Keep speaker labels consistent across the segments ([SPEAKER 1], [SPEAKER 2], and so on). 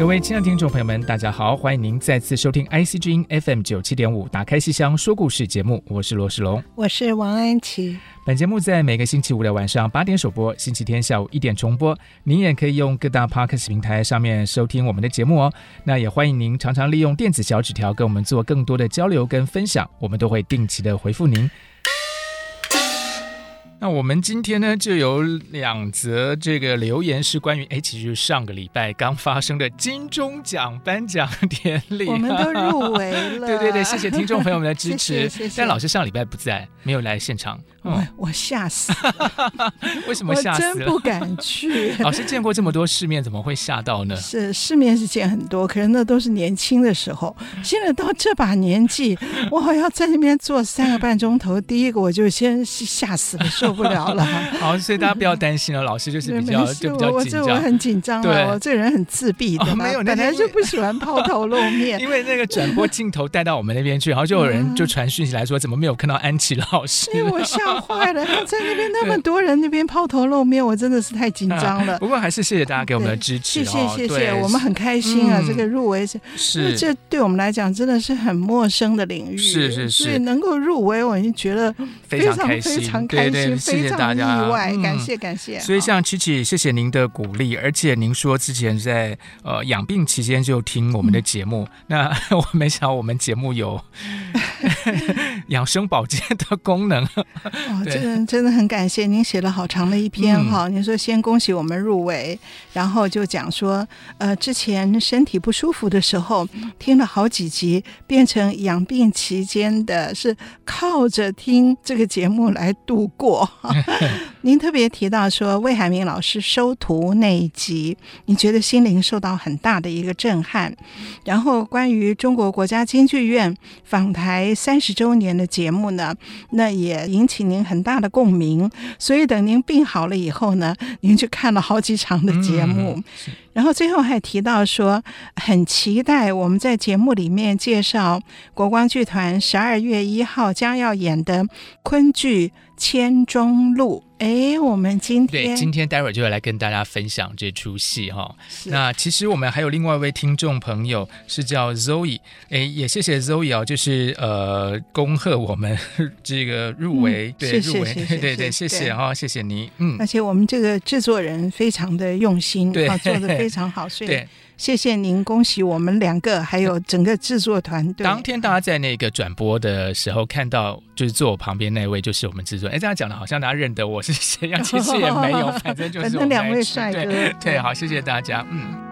[SPEAKER 1] 各位亲爱的听众朋友们，大家好，欢迎您再次收听 IC 之音 FM 九七点五打开戏箱说故事节目，我是罗世龙，
[SPEAKER 2] 我是王安琪。
[SPEAKER 1] 本节目在每个星期五的晚上八点首播，星期天下午一点重播。您也可以用各大 Podcast 平台上面收听我们的节目哦。那也欢迎您常常利用电子小纸条跟我们做更多的交流跟分享，我们都会定期的回复您。那我们今天呢，就有两则这个留言是关于，哎，其实就是上个礼拜刚发生的金钟奖颁奖典礼，
[SPEAKER 2] 我们都入围了。
[SPEAKER 1] 对对对，谢谢听众朋友们的支持。
[SPEAKER 2] 谢谢谢谢，
[SPEAKER 1] 但老师上礼拜不在，没有来现场。
[SPEAKER 2] 我我吓死了，
[SPEAKER 1] 为什么吓死了？
[SPEAKER 2] 我真不敢去。
[SPEAKER 1] 老师见过这么多世面，怎么会吓到呢？
[SPEAKER 2] 是世面是见很多，可是那都是年轻的时候。现在到这把年纪，我好要在那边坐三个半钟头，第一个我就先吓死了，受不了了。
[SPEAKER 1] 好，所以大家不要担心了，老师就是比较就比较紧张。
[SPEAKER 2] 我这我很紧张啊，我这个人很自闭的，没有，本来就不喜欢抛头露面。
[SPEAKER 1] 因为那个转播镜头带到我们那边去，然后就有人就传讯息来说，怎么没有看到安琪老师？
[SPEAKER 2] 因为我吓。坏了，在那边那么多人，那边抛头露面，我真的是太紧张了。
[SPEAKER 1] 不过还是谢谢大家给我们的支持，
[SPEAKER 2] 谢谢谢谢，我们很开心啊！这个入围是
[SPEAKER 1] 是，
[SPEAKER 2] 这对我们来讲真的是很陌生的领域，
[SPEAKER 1] 是是是，
[SPEAKER 2] 所以能够入围，我已经觉得非常非常开心，非常意外，感谢感谢。
[SPEAKER 1] 所以像琪琪，谢谢您的鼓励，而且您说之前在呃养病期间就听我们的节目，那 我没想到我们节目有 养生保健的功能。
[SPEAKER 2] 哦，这个真的很感谢您写了好长的一篇哈。您、嗯、说先恭喜我们入围，然后就讲说，呃，之前身体不舒服的时候听了好几集，变成养病期间的是靠着听这个节目来度过。您特别提到说魏海明老师收徒那一集，你觉得心灵受到很大的一个震撼。然后关于中国国家京剧院访台三十周年的节目呢，那也引起您很大的共鸣。所以等您病好了以后呢，您去看了好几场的节目。然后最后还提到说，很期待我们在节目里面介绍国光剧团十二月一号将要演的昆剧《千钟路》。哎，我们今天
[SPEAKER 1] 对今天待会儿就要来跟大家分享这出戏哈。那其实我们还有另外一位听众朋友是叫 Zoe，哎，也谢谢 Zoe 哦，就是呃恭贺我们 这个入围，
[SPEAKER 2] 嗯、对
[SPEAKER 1] 入
[SPEAKER 2] 围，
[SPEAKER 1] 对对，谢谢哈，谢谢你，嗯。
[SPEAKER 2] 而且我们这个制作人非常的用心，
[SPEAKER 1] 对，
[SPEAKER 2] 做的非常好，所以
[SPEAKER 1] 对。
[SPEAKER 2] 谢谢您，恭喜我们两个，还有整个制作团队。
[SPEAKER 1] 当天大家在那个转播的时候看到，就是坐我旁边那位就是我们制作。哎，这样讲的好像大家认得我是谁样，其实也没有，反正就是我们
[SPEAKER 2] 两位帅哥。
[SPEAKER 1] 对，好，谢谢大家，嗯。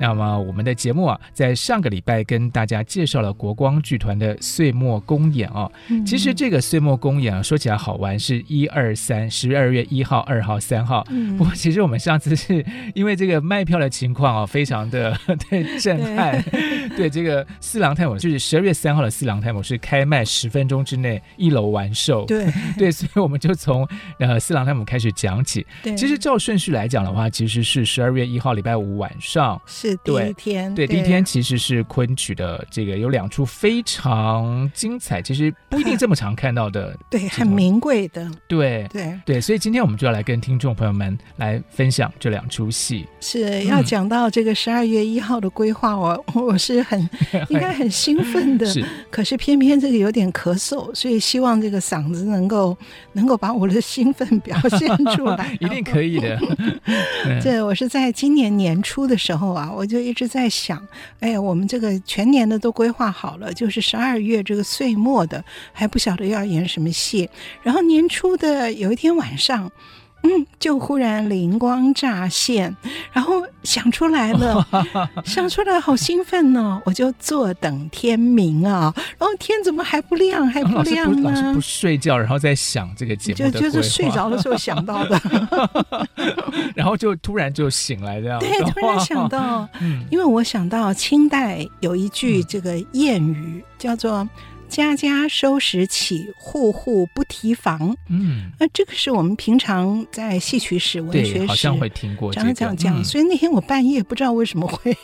[SPEAKER 1] 那么我们的节目啊，在上个礼拜跟大家介绍了国光剧团的岁末公演哦。嗯、其实这个岁末公演啊，说起来好玩，是一二三，十二月一号、二号、三号。嗯、不过其实我们上次是因为这个卖票的情况啊，非常的 对震撼。对，对这个四郎探母就是十二月三号的四郎探母是开卖十分钟之内一楼完售。
[SPEAKER 2] 对
[SPEAKER 1] 对，所以我们就从呃四郎探母开始讲起。
[SPEAKER 2] 对，
[SPEAKER 1] 其实照顺序来讲的话，其实是十二月一号礼拜五晚上。
[SPEAKER 2] 是第一天，
[SPEAKER 1] 对，对，第一天其实是昆曲的这个有两出非常精彩，其实不一定这么常看到的，
[SPEAKER 2] 对，很名贵的，
[SPEAKER 1] 对
[SPEAKER 2] 对
[SPEAKER 1] 对，所以今天我们就要来跟听众朋友们来分享这两出戏。
[SPEAKER 2] 是要讲到这个十二月一号的规划，我我是很 应该很兴奋的，是，可是偏偏这个有点咳嗽，所以希望这个嗓子能够能够把我的兴奋表现出来，
[SPEAKER 1] 一定可以的。
[SPEAKER 2] 这我是在今年年初的时候啊，我。就一直在想，哎呀，我们这个全年的都规划好了，就是十二月这个岁末的还不晓得要演什么戏，然后年初的有一天晚上。嗯，就忽然灵光乍现，然后想出来了，想出来好兴奋呢、哦！我就坐等天明啊，然后天怎么还不亮，还不亮呢？
[SPEAKER 1] 老师不，不睡觉，然后再想这个节目
[SPEAKER 2] 就就是睡着的时候想到的，
[SPEAKER 1] 然后就突然就醒来这样。
[SPEAKER 2] 对，突然想到，因为我想到清代有一句这个谚语叫做。家家收拾起，户户不提防。嗯，那这个是我们平常在戏曲史、文学史
[SPEAKER 1] 好像会听过、这个，
[SPEAKER 2] 常常讲。嗯、所以那天我半夜不知道为什么会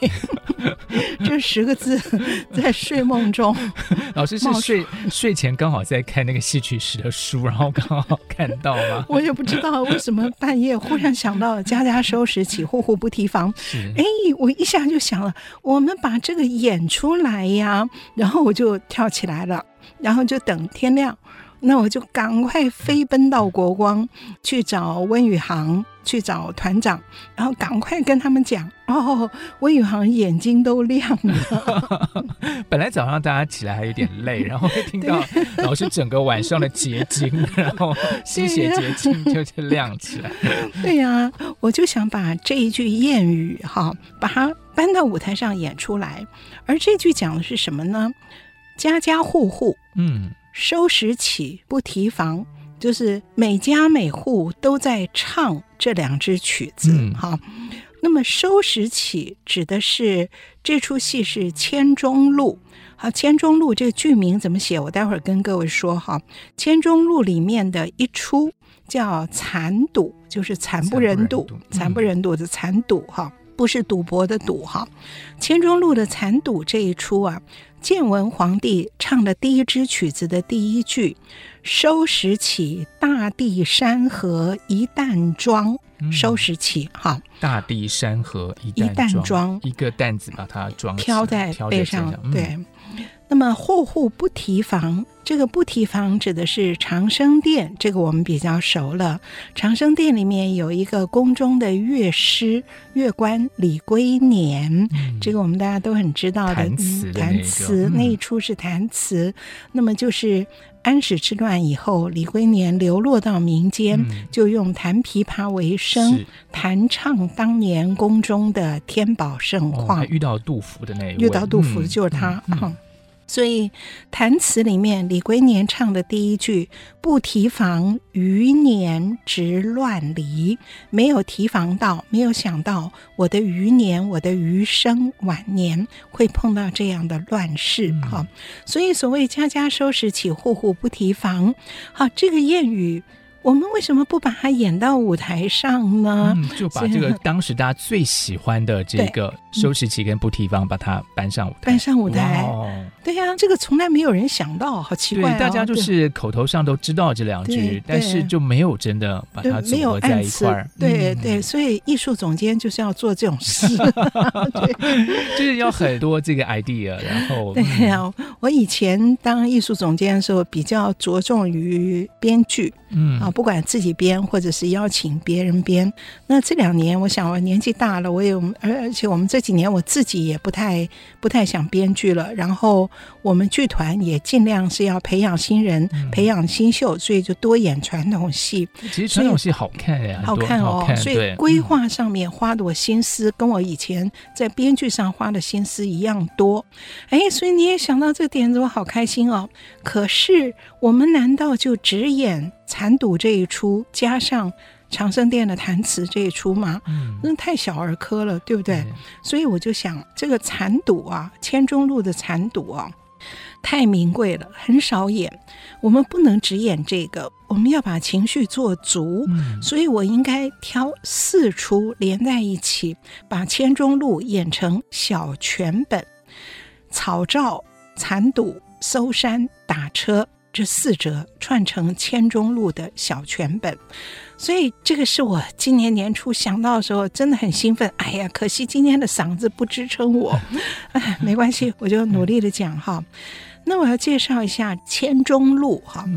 [SPEAKER 2] 这十个字 在睡梦中。
[SPEAKER 1] 老师是睡睡前刚好在看那个戏曲史的书，然后刚好看到吗？
[SPEAKER 2] 我也不知道为什么半夜忽然想到“家家收拾起，户户不提防”。哎，我一下就想了，我们把这个演出来呀，然后我就跳起来了。然后就等天亮，那我就赶快飞奔到国光去找温宇航，去找团长，然后赶快跟他们讲。哦，温宇航眼睛都亮了。
[SPEAKER 1] 本来早上大家起来还有点累，然后会听到 老师整个晚上的结晶，然后心血结晶就就亮起来。
[SPEAKER 2] 对呀、啊，我就想把这一句谚语哈，把它搬到舞台上演出来。而这句讲的是什么呢？家家户户，嗯，收拾起不提防，就是每家每户都在唱这两支曲子，哈、嗯。那么收拾起指的是这出戏是《千钟录》，好，《千钟录》这个剧名怎么写？我待会儿跟各位说哈。《千钟录》里面的一出叫《残赌》，就是惨不忍睹，惨不忍睹的残赌，哈，不是赌博的赌，哈。《千钟录》的残赌这一出啊。建文皇帝唱的第一支曲子的第一句：“收拾起大地山河一担装。嗯”收拾起，哈，
[SPEAKER 1] 大地山河一担装，一个担子把它装，
[SPEAKER 2] 挑在背上，对。那么户户不提防，这个不提防指的是长生殿，这个我们比较熟了。长生殿里面有一个宫中的乐师、乐官李龟年，嗯、这个我们大家都很知道的。
[SPEAKER 1] 弹词的那个，弹词
[SPEAKER 2] 那一出是弹词。嗯、那么就是安史之乱以后，李龟年流落到民间，嗯、就用弹琵琶为生，弹唱当年宫中的天宝盛况。
[SPEAKER 1] 哦、遇到杜甫的那一位，
[SPEAKER 2] 遇到杜甫的就是他。所以弹词里面，李龟年唱的第一句“不提防余年值乱离”，没有提防到，没有想到我的余年，我的余生晚年会碰到这样的乱世哈。所以所谓“家家收拾起，户户不提防”，好，这个谚语。我们为什么不把它演到舞台上呢？
[SPEAKER 1] 嗯，就把这个当时大家最喜欢的这个收拾起跟不提防，把它搬上舞台。
[SPEAKER 2] 搬上舞台，对呀，这个从来没有人想到，好奇怪。
[SPEAKER 1] 大家就是口头上都知道这两句，但是就没有真的把它组合在一块儿。
[SPEAKER 2] 对对，所以艺术总监就是要做这种事，对，
[SPEAKER 1] 就是要很多这个 idea。然后，
[SPEAKER 2] 对呀，我以前当艺术总监的时候，比较着重于编剧，嗯啊。不管自己编，或者是邀请别人编。那这两年，我想我年纪大了，我也而而且我们这几年我自己也不太不太想编剧了。然后我们剧团也尽量是要培养新人，嗯、培养新秀，所以就多演传统戏。
[SPEAKER 1] 其实传统戏好看呀，
[SPEAKER 2] 好看哦。所以规划上面花的我心思，跟我以前在编剧上花的心思一样多。哎，所以你也想到这点子，我好开心哦。可是我们难道就只演残赌这一出，加上长生殿的弹词这一出吗？嗯，那太小儿科了，对不对？嗯、所以我就想，这个残赌啊，千钟路的残赌啊，太名贵了，很少演。我们不能只演这个，我们要把情绪做足。嗯、所以我应该挑四出连在一起，把千钟路演成小全本，草照、残赌、搜山、打车。这四折串成千钟路的小全本，所以这个是我今年年初想到的时候，真的很兴奋。哎呀，可惜今天的嗓子不支撑我，哎，没关系，我就努力的讲哈。那我要介绍一下千钟路哈，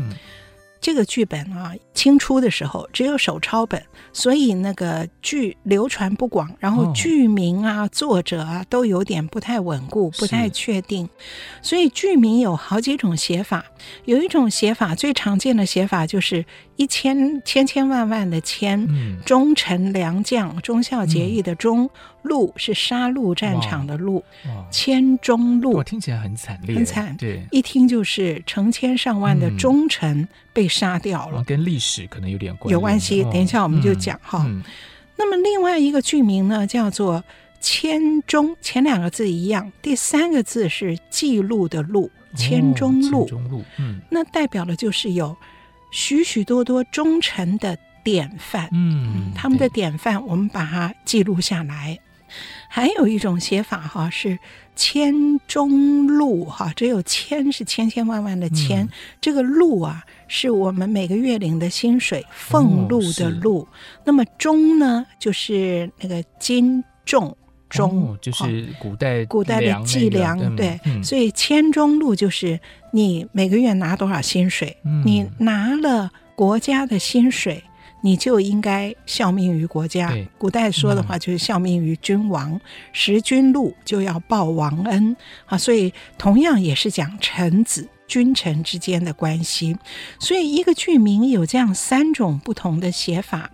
[SPEAKER 2] 这个剧本啊，清初的时候只有手抄本，所以那个剧流传不广，然后剧名啊、作者啊都有点不太稳固、不太确定，所以剧名有好几种写法。有一种写法最常见的写法就是一千千千万万的千，忠臣良将，忠孝节义的忠，戮是杀戮战场的戮，千忠戮，
[SPEAKER 1] 听起来很惨烈，
[SPEAKER 2] 很惨，
[SPEAKER 1] 对，
[SPEAKER 2] 一听就是成千上万的忠臣被杀掉了，
[SPEAKER 1] 跟历史可能有点关系，
[SPEAKER 2] 有关系。等一下我们就讲哈。那么另外一个剧名呢，叫做千忠，前两个字一样，第三个字是记录的录。千忠录，
[SPEAKER 1] 嗯，
[SPEAKER 2] 那代表的就是有许许多多忠臣的典范，嗯，他们的典范，我们把它记录下来。还有一种写法哈，是千忠禄哈，只有千是千千万万的千，嗯、这个录啊，是我们每个月领的薪水，俸禄的禄。哦、那么中呢，就是那个斤重。忠、
[SPEAKER 1] 哦、就是古代、那个、
[SPEAKER 2] 古代的计量，嗯、对，嗯、所以千钟禄就是你每个月拿多少薪水，嗯、你拿了国家的薪水，你就应该效命于国家。古代说的话就是效命于君王，食君禄就要报王恩啊，所以同样也是讲臣子君臣之间的关系。所以一个剧名有这样三种不同的写法，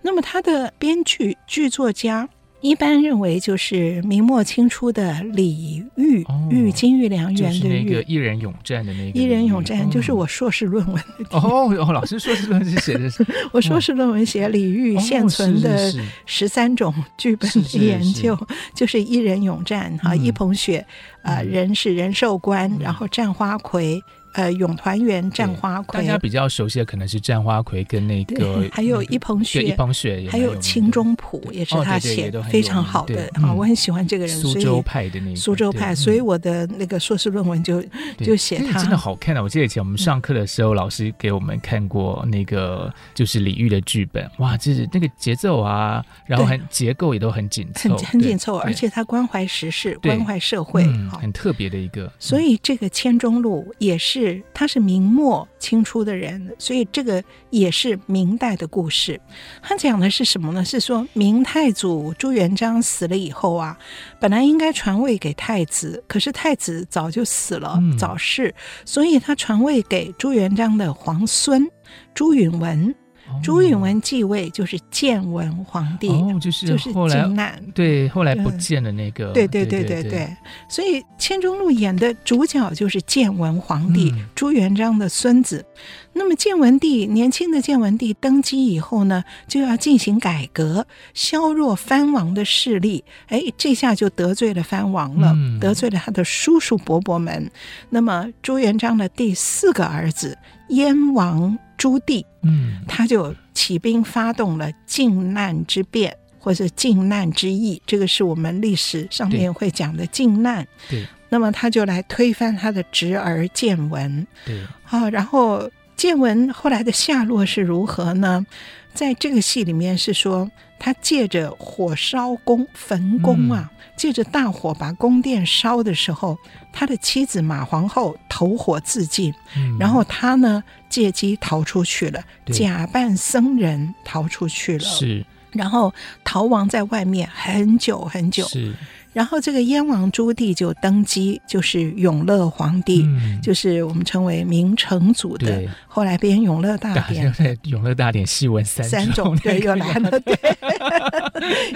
[SPEAKER 2] 那么他的编剧剧作家。一般认为就是明末清初的李煜，煜金玉良缘的煜，
[SPEAKER 1] 那个一人勇战的那个。
[SPEAKER 2] 一人勇战就是我硕士论文的。
[SPEAKER 1] 哦哦，老师硕士论文是写的是？
[SPEAKER 2] 我硕士论文写李煜现存的十三种剧本的研究，就是一人勇战哈，一捧雪啊，人是仁寿观，然后战花魁。呃，咏团圆战花魁，
[SPEAKER 1] 大家比较熟悉的可能是战花魁跟那个，
[SPEAKER 2] 还有一捧雪，
[SPEAKER 1] 一捧雪，
[SPEAKER 2] 还有清中谱也是他写的，非常好的啊，我很喜欢这个人，
[SPEAKER 1] 苏州派的那个
[SPEAKER 2] 苏州派，所以我的那个硕士论文就就写他，
[SPEAKER 1] 真的好看啊！我记得以前我们上课的时候，老师给我们看过那个就是李煜的剧本，哇，就是那个节奏啊，然后很结构也都很紧凑，
[SPEAKER 2] 很很紧凑，而且他关怀时事，关怀社会，
[SPEAKER 1] 很特别的一个。
[SPEAKER 2] 所以这个千钟路也是。是，他是明末清初的人，所以这个也是明代的故事。他讲的是什么呢？是说明太祖朱元璋死了以后啊，本来应该传位给太子，可是太子早就死了，嗯、早逝，所以他传位给朱元璋的皇孙朱允炆。朱允炆继位就是建文皇帝，
[SPEAKER 1] 哦，就是就是靖难，对，后来不见的那个，
[SPEAKER 2] 对对对对对，所以千忠禄演的主角就是建文皇帝，嗯、朱元璋的孙子。那么建文帝年轻的建文帝登基以后呢，就要进行改革，削弱藩王的势力。哎，这下就得罪了藩王了，嗯、得罪了他的叔叔伯伯们。那么朱元璋的第四个儿子燕王。朱棣，嗯，他就起兵发动了靖难之变，或者靖难之役，这个是我们历史上面会讲的靖难。
[SPEAKER 1] 对，
[SPEAKER 2] 那么他就来推翻他的侄儿建文。
[SPEAKER 1] 对，
[SPEAKER 2] 啊，然后建文后来的下落是如何呢？在这个戏里面是说，他借着火烧宫焚宫啊。嗯。借着大火把宫殿烧的时候，他的妻子马皇后投火自尽，嗯、然后他呢借机逃出去了，假扮僧人逃出去了，
[SPEAKER 1] 是，
[SPEAKER 2] 然后逃亡在外面很久很久，
[SPEAKER 1] 是。
[SPEAKER 2] 然后这个燕王朱棣就登基，就是永乐皇帝，嗯、就是我们称为明成祖的。后来编 《永乐大典》，
[SPEAKER 1] 永乐大典戏文三种，
[SPEAKER 2] 三种对，又来了。对，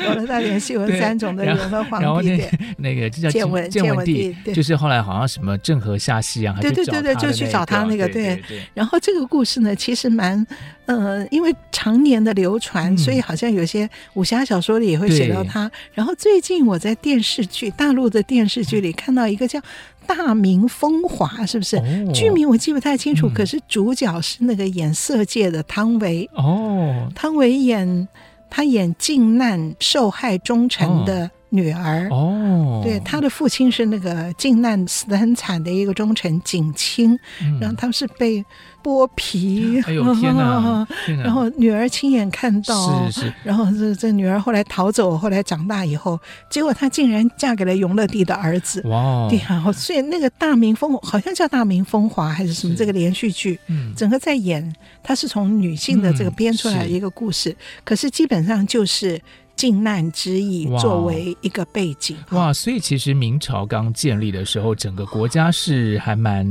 [SPEAKER 2] 永乐大典戏文三种的永乐皇帝典，
[SPEAKER 1] 那个就叫建文建文帝，就是后来好像什么郑和下西洋，
[SPEAKER 2] 对对对对，就去找他那个对。然后这个故事呢，其实蛮呃，因为常年的流传，所以好像有些武侠小说里也会写到他。然后最近我在电视。视剧，大陆的电视剧里看到一个叫《大明风华》，是不是？哦、剧名我记不太清楚，嗯、可是主角是那个演色戒的汤唯。哦，汤唯演他演靖难受害忠臣的女儿。
[SPEAKER 1] 哦，
[SPEAKER 2] 对，他的父亲是那个靖难死的很惨的一个忠臣景清，
[SPEAKER 1] 嗯、
[SPEAKER 2] 然后他是被剥皮，
[SPEAKER 1] 哎呦天哪，天哪。
[SPEAKER 2] 然后女儿亲眼看到，
[SPEAKER 1] 是是，
[SPEAKER 2] 然后这这女儿后来逃走，后来长大以后，结果她竟然嫁给了永乐帝的儿子，
[SPEAKER 1] 哇，
[SPEAKER 2] 对啊，所以那个大明风好像叫《大明风华》还是什么这个连续剧，
[SPEAKER 1] 嗯，
[SPEAKER 2] 整个在演，它是从女性的这个编出来的一个故事，嗯、可是基本上就是。靖难之役作为一个背景。
[SPEAKER 1] 哇，哇，所以其实明朝刚建立的时候，整个国家是还蛮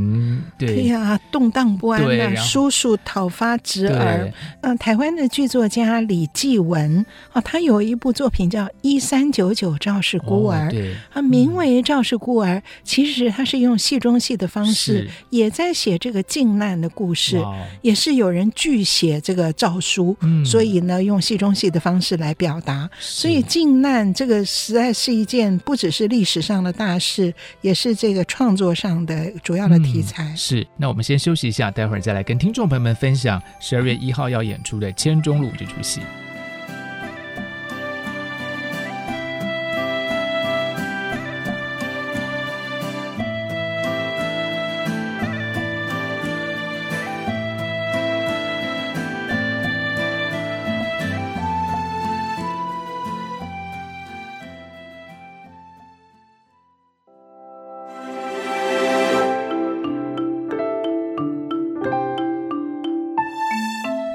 [SPEAKER 1] 对。
[SPEAKER 2] 呀、啊，动荡不安的，叔叔讨伐侄儿。嗯、呃，台湾的剧作家李继文啊、哦，他有一部作品叫《一三九九赵氏孤儿》，哦、对，啊，名为《赵氏孤儿》，其实他是用戏中戏的方式，也在写这个靖难的故事，也是有人拒写这个诏书，嗯、所以呢，用戏中戏的方式来表达。所以靖难这个实在是一件不只是历史上的大事，也是这个创作上的主要的题材。
[SPEAKER 1] 嗯、是，那我们先休息一下，待会儿再来跟听众朋友们分享十二月一号要演出的《千钟路》这出戏。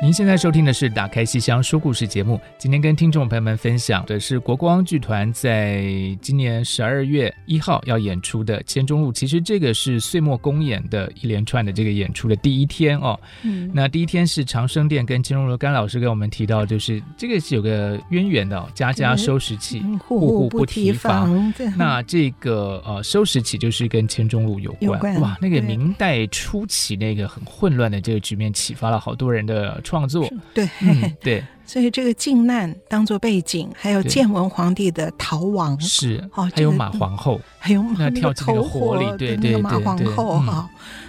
[SPEAKER 1] 您现在收听的是《打开西厢说故事》节目。今天跟听众朋友们分享的是国光剧团在今年十二月一号要演出的《千钟路》。其实这个是岁末公演的一连串的这个演出的第一天哦。嗯，那第一天是长生殿跟千钟路，甘老师跟我们提到，就是这个是有个渊源的哦，家家收拾起，户户不提防。那这个呃，收拾起就是跟千钟路有关，有关哇。那个明代初期那个很混乱的这个局面，启发了好多人的创。作
[SPEAKER 2] 对、
[SPEAKER 1] 嗯、对，
[SPEAKER 2] 所以这个靖难当做背景，还有建文皇帝的逃亡
[SPEAKER 1] 是哦，还有马皇后，
[SPEAKER 2] 还有
[SPEAKER 1] 那跳进那个火里，对对对，
[SPEAKER 2] 马皇后哈。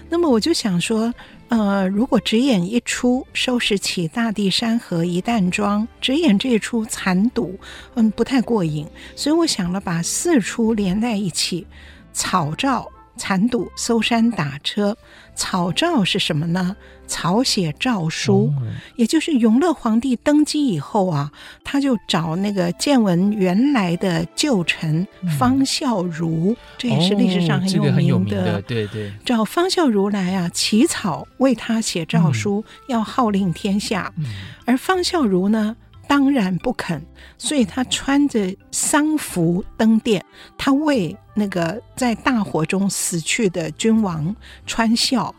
[SPEAKER 2] 那么我就想说，呃，如果只演一出，收拾起大地山河一淡妆，只演这一出残赌，嗯，不太过瘾。所以我想了，把四出连在一起，草诏。残赌搜山打车，草诏是什么呢？草写诏书，也就是永乐皇帝登基以后啊，他就找那个建文原来的旧臣方孝孺，这也是历史上很有名的，哦这个、有名的对对，找方孝孺来啊，起草为他写诏书，嗯、要号令天下，嗯、而方孝孺呢？当然不肯，所以他穿着丧服登殿，他为那个在大火中死去的君王川孝，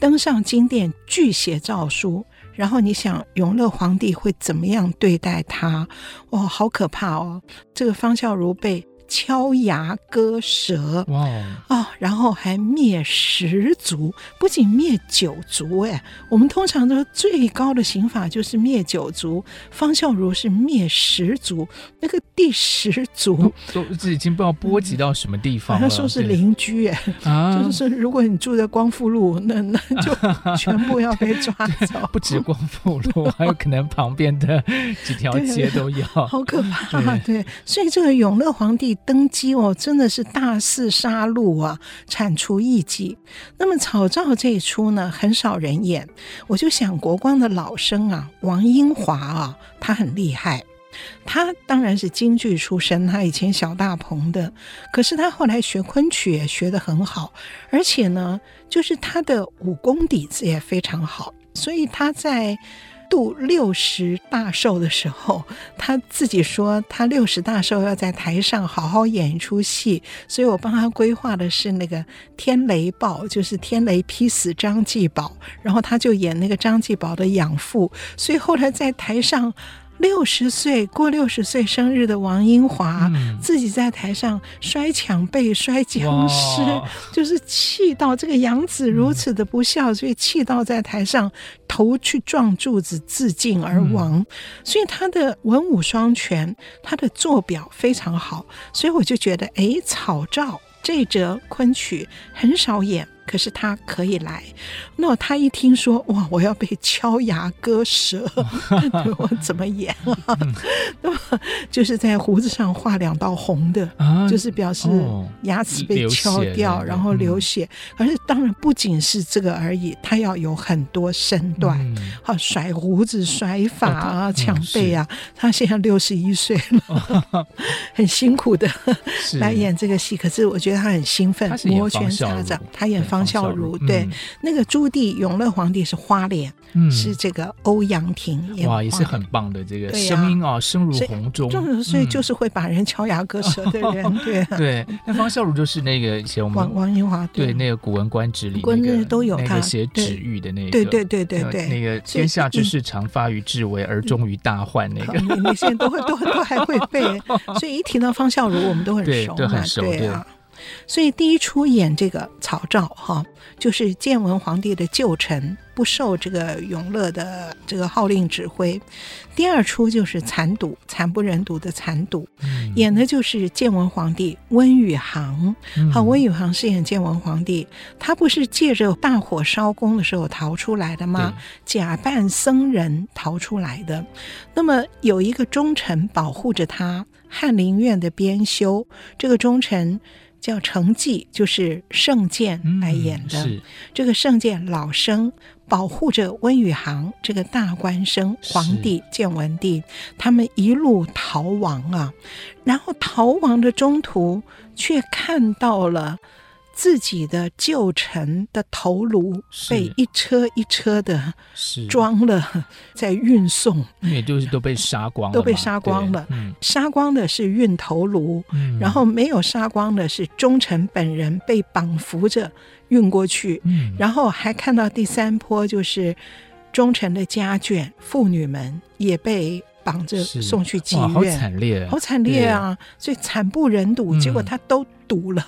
[SPEAKER 2] 登上金殿拒写诏书。然后你想，永乐皇帝会怎么样对待他？哇，好可怕哦！这个方孝孺被。敲牙割舌，哇哦，然后还灭十族，不仅灭九族，哎，我们通常都最高的刑法就是灭九族，方孝孺是灭十族，那个第十族
[SPEAKER 1] 都这已经不知道波及到什么地方了。
[SPEAKER 2] 好像说是邻居，哎，就是说如果你住在光复路，那那就 全部要被抓走。
[SPEAKER 1] 不止光复路，还有可能旁边的几条街都要，
[SPEAKER 2] 好可怕。对，对，所以这个永乐皇帝。登基哦，真的是大肆杀戮啊，铲除异己。那么草诏这一出呢，很少人演。我就想国光的老生啊，王英华啊，他很厉害。他当然是京剧出身，他以前小大鹏的，可是他后来学昆曲也学得很好，而且呢，就是他的武功底子也非常好，所以他在。度六十大寿的时候，他自己说他六十大寿要在台上好好演一出戏，所以我帮他规划的是那个天雷报，就是天雷劈死张继宝，然后他就演那个张继宝的养父，所以后来在台上。六十岁过六十岁生日的王英华，嗯、自己在台上摔墙背、摔僵尸，就是气到这个养子如此的不孝，嗯、所以气到在台上头去撞柱子自尽而亡。嗯、所以他的文武双全，他的做表非常好，所以我就觉得，哎，草诏这则昆曲很少演。可是他可以来。那他一听说哇，我要被敲牙割舌，我怎么演啊？那么就是在胡子上画两道红的，啊、就是表示牙齿被敲掉，然后流血。而且当然不仅是这个而已，他要有很多身段，好、嗯、甩胡子、甩发啊、抢背啊。他现在六十一岁了，很辛苦的来演这个戏。可是我觉得他很兴奋，摩拳擦掌。他演方孝孺，对，那个朱棣永乐皇帝是花脸，是这个欧阳婷演。
[SPEAKER 1] 哇，也是很棒的这个声音啊，声如洪钟。
[SPEAKER 2] 所以就是会把人敲牙割舌的人，对
[SPEAKER 1] 对。那方孝孺就是那个以前我们
[SPEAKER 2] 王王英华
[SPEAKER 1] 对那个《古文观止》里那个
[SPEAKER 2] 都有他
[SPEAKER 1] 写止语的那个，
[SPEAKER 2] 对对对对对，
[SPEAKER 1] 那个天下之事常发于至微，而终于大患那个。
[SPEAKER 2] 你现在都会都都还会背，所以一提到方孝孺，我们都很 熟嘛，
[SPEAKER 1] 对，很熟，对啊。
[SPEAKER 2] 所以第一出演这个曹昭哈，就是建文皇帝的旧臣，不受这个永乐的这个号令指挥。第二出就是残赌，惨不忍睹的残赌，嗯、演的就是建文皇帝温宇航。好，温宇航饰演建文皇帝，他不是借着大火烧宫的时候逃出来的吗？假扮僧人逃出来的。那么有一个忠臣保护着他，翰林院的编修，这个忠臣。叫成绩，就是圣剑来演的。嗯、这个圣剑老生保护着温宇航这个大官生皇帝建文帝，他们一路逃亡啊，然后逃亡的中途却看到了。自己的旧臣的头颅被一车一车的装了，在运送，
[SPEAKER 1] 也就是都被杀光了，
[SPEAKER 2] 都被杀光了。嗯、杀光的是运头颅，嗯、然后没有杀光的是忠臣本人被绑扶着运过去。嗯、然后还看到第三波，就是忠臣的家眷妇女们也被绑着送去妓院，
[SPEAKER 1] 好惨烈，
[SPEAKER 2] 好惨烈啊！所以惨不忍睹，嗯、结果他都。赌了，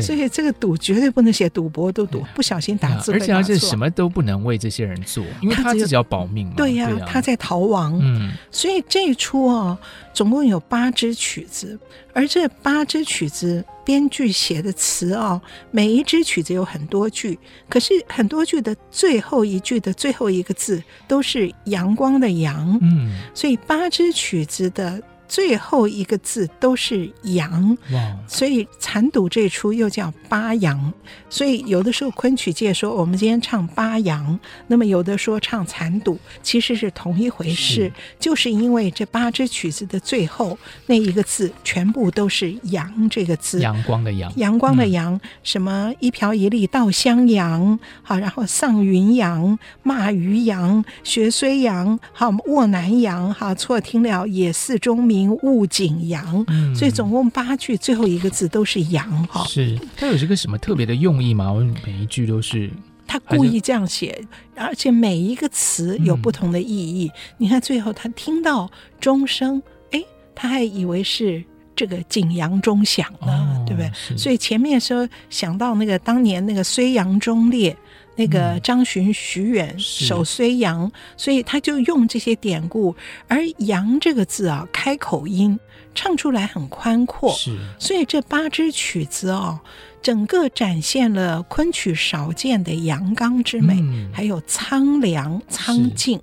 [SPEAKER 2] 所以这个赌绝对不能写赌博都赌，不小心打字，
[SPEAKER 1] 而且他是什么都不能为这些人做，因为他自己要保命嘛。
[SPEAKER 2] 对呀，他在逃亡。嗯，所以这一出哦，总共有八支曲子，而这八支曲子编剧写的词哦，每一支曲子有很多句，可是很多句的最后一句的最后一个字都是阳光的阳。嗯，所以八支曲子的。最后一个字都是阳，哇。所以残赌这出又叫八阳。所以有的时候昆曲界说我们今天唱八阳，那么有的说唱残赌，其实是同一回事，是。就是因为这八支曲子的最后那一个字全部都是阳这个字，
[SPEAKER 1] 阳光的阳，
[SPEAKER 2] 阳光的阳，嗯、什么一瓢一粒稻香扬，好，然后丧云阳，骂渔扬，学虽阳，好，卧南阳，好，错听了也似钟鸣。物景阳，所以总共八句，最后一个字都是阳哈。
[SPEAKER 1] 是，它有这个什么特别的用意吗？我每一句都是
[SPEAKER 2] 他故意这样写，而且每一个词有不同的意义。你看最后他听到钟声，哎，他还以为是这个景阳钟响呢，对不对？所以前面说想到那个当年那个睢阳忠烈。那个张巡、徐远手虽阳，所以他就用这些典故。而“阳”这个字啊，开口音，唱出来很宽阔。是，所以这八支曲子哦，整个展现了昆曲少见的阳刚之美，嗯、还有苍凉苍劲。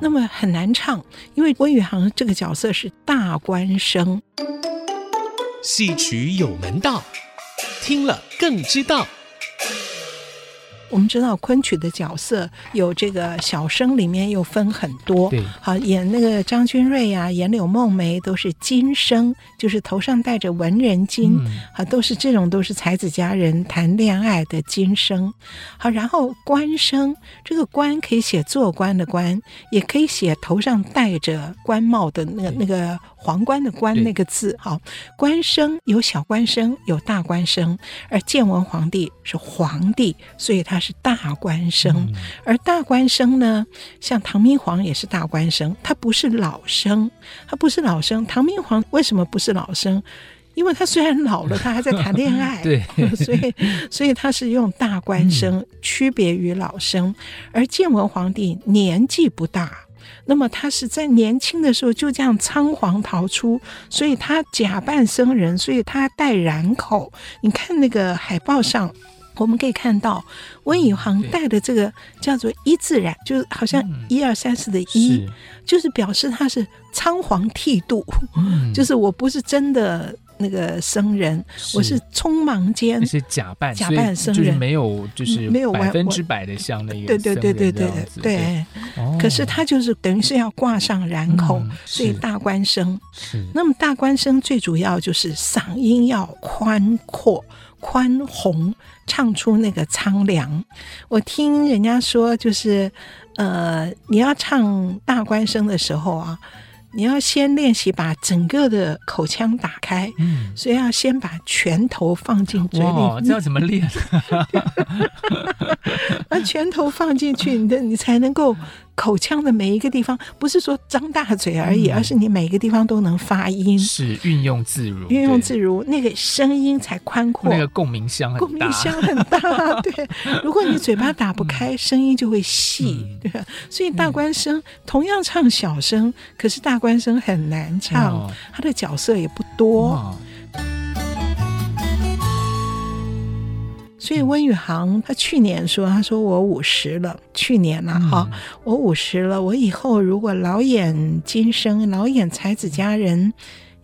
[SPEAKER 2] 那么很难唱，因为温宇航这个角色是大官生。
[SPEAKER 3] 戏曲有门道，听了更知道。
[SPEAKER 2] 我们知道昆曲的角色有这个小生，里面又分很多。对，好，演那个张君瑞啊，演柳梦梅都是金生，就是头上戴着文人巾，好，都是这种都是才子佳人谈恋爱的金生。好，然后官生，这个官可以写做官的官，也可以写头上戴着官帽的那个那个。皇冠的冠那个字，好，官生有小官生，有大官生，而建文皇帝是皇帝，所以他是大官生。嗯、而大官生呢，像唐明皇也是大官生，他不是老生，他不是老生。唐明皇为什么不是老生？因为他虽然老了，他还在谈恋爱，对，所以所以他是用大官生、嗯、区别于老生，而建文皇帝年纪不大。那么他是在年轻的时候就这样仓皇逃出，所以他假扮僧人，所以他戴染口。你看那个海报上我们可以看到温宇航带的这个叫做“一自然”，就是好像一二三四的“一”，就是表示他是仓皇剃度，就是我不是真的那个僧人，我是匆忙间
[SPEAKER 1] 是假扮
[SPEAKER 2] 假扮僧人，
[SPEAKER 1] 没有就是没有百分之百的像那个对对对对对
[SPEAKER 2] 对。可是他就是等于是要挂上髯口，所以大官生。是那么大官生最主要就是嗓音要宽阔。宽宏，唱出那个苍凉。我听人家说，就是，呃，你要唱大官生的时候啊。你要先练习把整个的口腔打开，嗯，所以要先把拳头放进嘴里。
[SPEAKER 1] 哇，这要怎么练？
[SPEAKER 2] 把拳头放进去，你的你才能够口腔的每一个地方，不是说张大嘴而已，嗯、而是你每个地方都能发音，
[SPEAKER 1] 是运用自如，
[SPEAKER 2] 运用自如，那个声音才宽阔，
[SPEAKER 1] 那个共鸣箱很大，
[SPEAKER 2] 共鸣箱很大。对，如果你嘴巴打不开，嗯、声音就会细，嗯、对。所以大官生、嗯、同样唱小声，可是大官生很难唱，哦、他的角色也不多。哦、所以温宇航他去年说：“他说我五十了，去年了哈，嗯、我五十了，我以后如果老演今生，老演才子佳人。”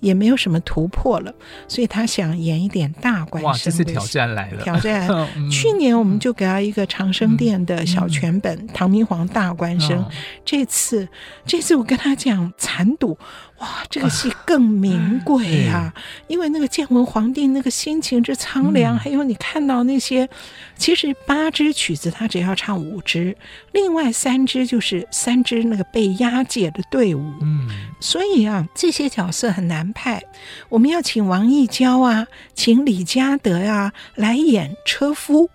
[SPEAKER 2] 也没有什么突破了，所以他想演一点大官生。
[SPEAKER 1] 哇，这次挑战来了！
[SPEAKER 2] 挑战。嗯、去年我们就给他一个长生殿的小全本《嗯、唐明皇大官生》，嗯、这次，这次我跟他讲残赌。哇，这个戏更名贵呀！啊，因为那个建文皇帝那个心情之苍凉，嗯、还有你看到那些，其实八支曲子他只要唱五支，另外三支就是三支那个被押解的队伍。嗯，所以啊，这些角色很难派。我们要请王义娇啊，请李嘉德啊来演车夫。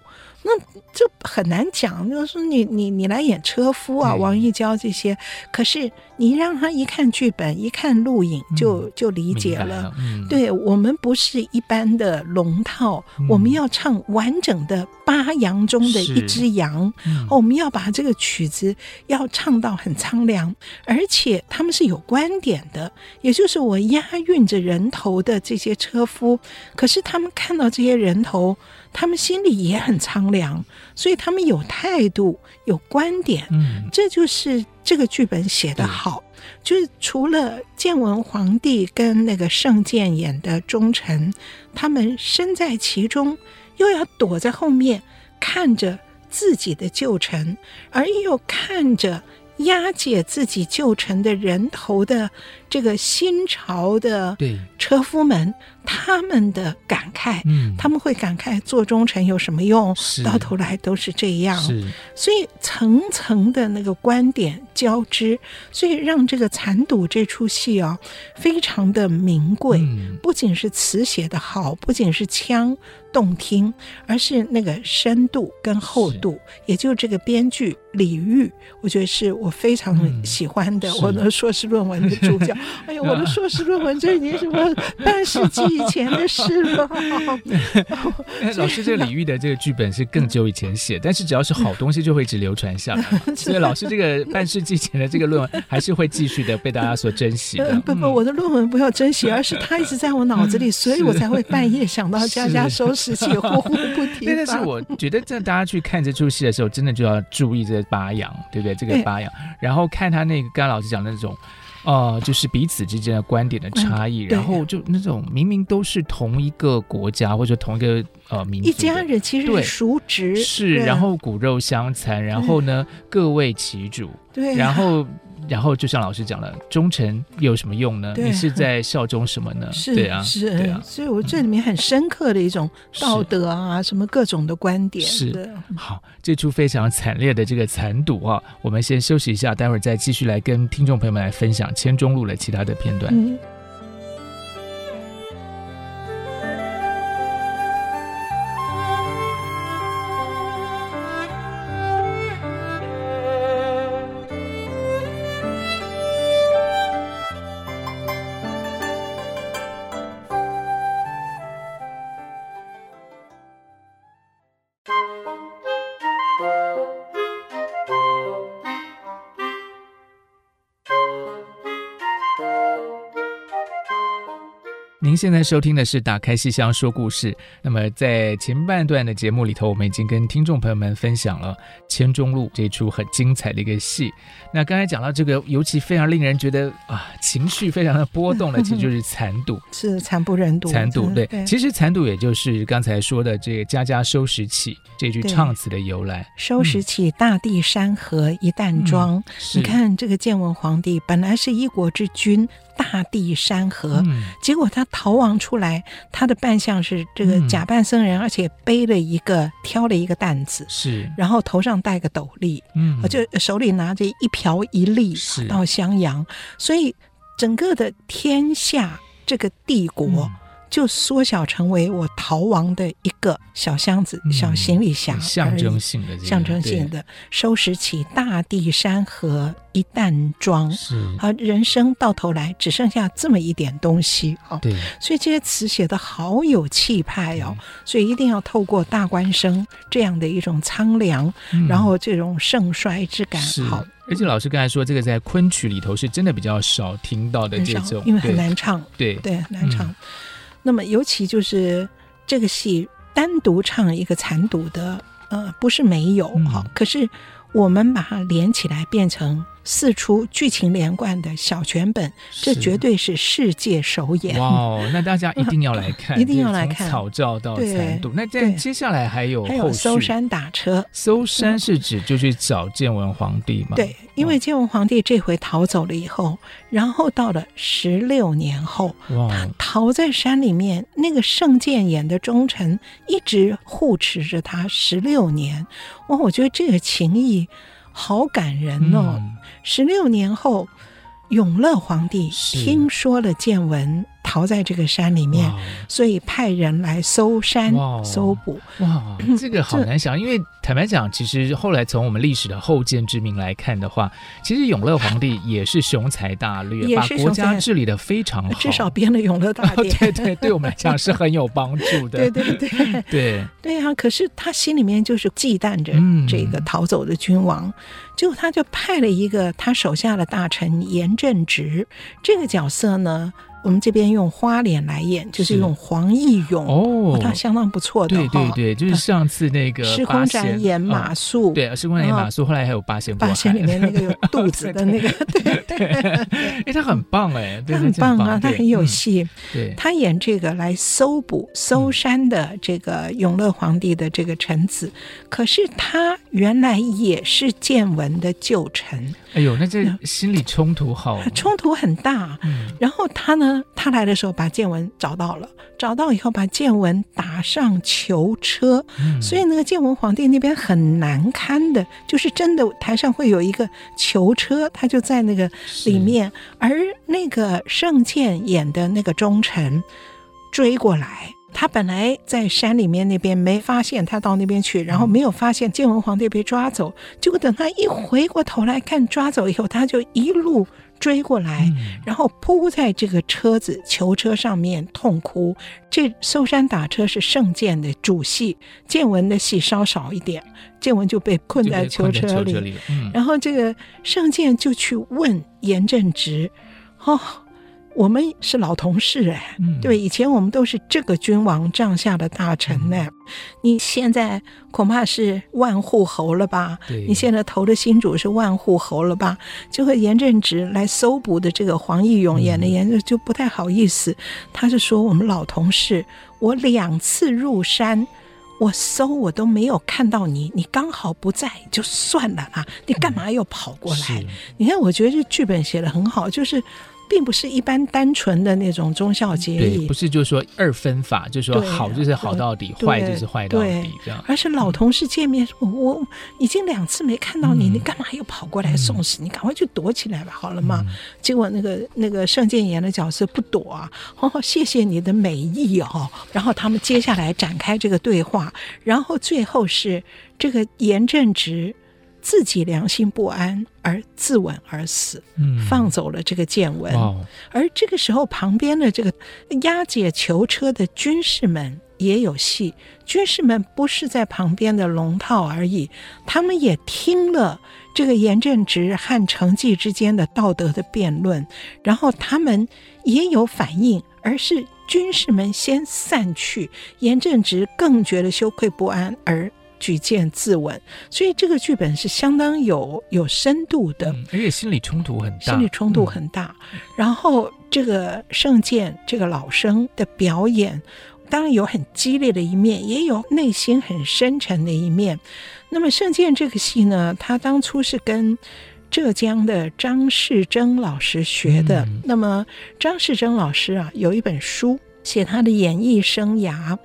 [SPEAKER 2] 那这很难讲，就是你你你来演车夫啊，王玉娇这些，可是你让他一看剧本，一看录影就就理解了。了嗯、对，我们不是一般的龙套，嗯、我们要唱完整的八羊中的一只羊，嗯、我们要把这个曲子要唱到很苍凉，而且他们是有观点的，也就是我押运着人头的这些车夫，可是他们看到这些人头。他们心里也很苍凉，所以他们有态度、有观点。嗯，这就是这个剧本写得好。就是除了建文皇帝跟那个圣剑演的忠臣，他们身在其中，又要躲在后面看着自己的旧臣，而又看着。押解自己旧臣的人头的这个新朝的车夫们，对他们的感慨，嗯，他们会感慨做忠臣有什么用？到头来都是这样，所以层层的那个观点交织，所以让这个残赌这出戏啊，非常的名贵，嗯、不仅是词写的好，不仅是腔。动听，而是那个深度跟厚度，也就是这个编剧李煜，我觉得是我非常喜欢的。嗯、我的硕士论文的主角，哎呀，我的硕士论文这已经什么 半世纪以前的事了。
[SPEAKER 1] 老师，这个李煜的这个剧本是更久以前写，但是只要是好东西就会一直流传下来。所以老师这个半世纪前的这个论文还是会继续的被大家所珍惜的。
[SPEAKER 2] 不不，我的论文不要珍惜，而是它一直在我脑子里，所以我才会半夜想到家家收拾。时期呼呼不停。
[SPEAKER 1] 但是我觉得，在大家去看这出戏的时候，真的就要注意这八羊，对不对？这个八羊，然后看他那个刚刚老师讲的那种，呃，就是彼此之间的观点的差异，然后就那种明明都是同一个国家或者同一个呃民族，
[SPEAKER 2] 一家人其实是熟知，
[SPEAKER 1] 是，然后骨肉相残，然后呢各为其主，对，然后。然后就像老师讲了，忠臣有什么用呢？你是在效忠什么呢？
[SPEAKER 2] 是
[SPEAKER 1] 对啊，
[SPEAKER 2] 是，对啊。所以我这里面很深刻的一种道德啊，什么各种的观点。
[SPEAKER 1] 是的。好，这出非常惨烈的这个残赌啊，我们先休息一下，待会儿再继续来跟听众朋友们来分享《千钟路》的其他的片段。嗯您现在收听的是《打开戏箱说故事》。那么在前半段的节目里头，我们已经跟听众朋友们分享了《千钟路》这出很精彩的一个戏。那刚才讲到这个，尤其非常令人觉得啊，情绪非常的波动的，其实就是 残赌，
[SPEAKER 2] 是惨不忍睹。
[SPEAKER 1] 残赌，对，
[SPEAKER 2] 对，
[SPEAKER 1] 其实残赌也就是刚才说的这个“家家收拾起”这句唱词的由来。
[SPEAKER 2] 收拾起大地山河一担装，嗯、你看这个建文皇帝本来是一国之君。大地山河，嗯、结果他逃亡出来，他的扮相是这个假扮僧人，嗯、而且背了一个挑了一个担子，
[SPEAKER 1] 是，
[SPEAKER 2] 然后头上戴个斗笠，嗯，就手里拿着一瓢一粒到襄阳，所以整个的天下这个帝国。就缩小成为我逃亡的一个小箱子、嗯、小行李箱，
[SPEAKER 1] 象征性的、这个，
[SPEAKER 2] 象征性的收拾起大地山河一担装，
[SPEAKER 1] 是。
[SPEAKER 2] 啊，人生到头来只剩下这么一点东西啊，
[SPEAKER 1] 对，
[SPEAKER 2] 所以这些词写的好有气派哦，所以一定要透过大官生这样的一种苍凉，嗯、然后这种盛衰之感，好，
[SPEAKER 1] 而且老师刚才说这个在昆曲里头是真的比较少听到的这种，
[SPEAKER 2] 因为很难唱，
[SPEAKER 1] 对。
[SPEAKER 2] 对，很难唱。嗯那么，尤其就是这个戏单独唱一个残独的，呃，不是没有哈，嗯、可是我们把它连起来变成。四出剧情连贯的小全本，这绝对是世界首演。
[SPEAKER 1] 哇哦！那大家一定要来看，
[SPEAKER 2] 一定要来看。
[SPEAKER 1] 草诏到残度，那这接下来还有。还有
[SPEAKER 2] 搜山打车。
[SPEAKER 1] 搜山是指就去找建文皇帝吗？
[SPEAKER 2] 对，因为建文皇帝这回逃走了以后，然后到了十六年后，他逃在山里面，那个圣剑眼的忠臣一直护持着他十六年。哇，我觉得这个情谊。好感人哦！十六、嗯、年后，永乐皇帝听说了建文。逃在这个山里面，所以派人来搜山搜捕。
[SPEAKER 1] 哇，这个好难想，因为坦白讲，其实后来从我们历史的后见之明来看的话，其实永乐皇帝也是雄才大略，把国家治理的非常好，
[SPEAKER 2] 至少编了《永乐大典》。
[SPEAKER 1] 对对，对我们来讲是很有帮助的。
[SPEAKER 2] 对对对对对啊！可是他心里面就是忌惮着这个逃走的君王，结果他就派了一个他手下的大臣严正直这个角色呢。我们这边用花脸来演，就是用黄义勇哦，他相当不错的。
[SPEAKER 1] 对对对，就是上次那个
[SPEAKER 2] 时空展演马术，对，
[SPEAKER 1] 时空展演马术，后来还有八仙，
[SPEAKER 2] 八仙里面那个有肚子的那个，对 对。
[SPEAKER 1] 哎，他很棒哎，
[SPEAKER 2] 他很棒啊，他很有戏。对，他演这个来搜捕搜山的这个永乐皇帝的这个臣子，可是他原来也是建文的旧臣。
[SPEAKER 1] 哎呦，那这心理冲突好，
[SPEAKER 2] 冲突很大。然后他呢？他来的时候把建文找到了，找到以后把建文打上囚车，嗯、所以那个建文皇帝那边很难堪的，就是真的台上会有一个囚车，他就在那个里面，而那个圣剑演的那个忠臣追过来，他本来在山里面那边没发现他到那边去，然后没有发现建文皇帝被抓走，结果等他一回过头来看抓走以后，他就一路。追过来，然后扑在这个车子囚车上面痛哭。这搜山打车是圣剑的主戏，建文的戏稍少一点，建文就被困在囚车里。然后这个圣剑就去问严正直，哦。我们是老同事哎，嗯、对，以前我们都是这个君王帐下的大臣呢。嗯、你现在恐怕是万户侯了吧？你现在投的新主是万户侯了吧？就和严正直来搜捕的这个黄义勇演的严正就不太好意思。嗯、他是说我们老同事，我两次入山，我搜我都没有看到你，你刚好不在，就算了啊。你干嘛又跑过来？嗯、你看，我觉得这剧本写得很好，就是。并不是一般单纯的那种忠孝节义，
[SPEAKER 1] 对，不是就是说二分法，就是说好就是好到底，坏就是坏到底这样。
[SPEAKER 2] 而是老同事见面说，我已经两次没看到你，你干嘛又跑过来送死？你赶快去躲起来吧，好了吗？结果那个那个盛建言的角色不躲啊，哦，谢谢你的美意哦。然后他们接下来展开这个对话，然后最后是这个严正直。自己良心不安而自刎而死，放走了这个建文。嗯、而这个时候，旁边的这个押解囚车的军士们也有戏。军士们不是在旁边的龙套而已，他们也听了这个严正直和成绩之间的道德的辩论，然后他们也有反应。而是军士们先散去，严正直更觉得羞愧不安而举剑自刎。所以这个剧本是相当有有深度的，
[SPEAKER 1] 嗯、而且心理冲突很大，
[SPEAKER 2] 心理冲突很大。嗯、然后这个圣剑这个老生的表演，当然有很激烈的一面，也有内心很深沉的一面。那么圣剑这个戏呢，他当初是跟浙江的张世珍老师学的。嗯、那么张世珍老师啊，有一本书写他的演艺生涯。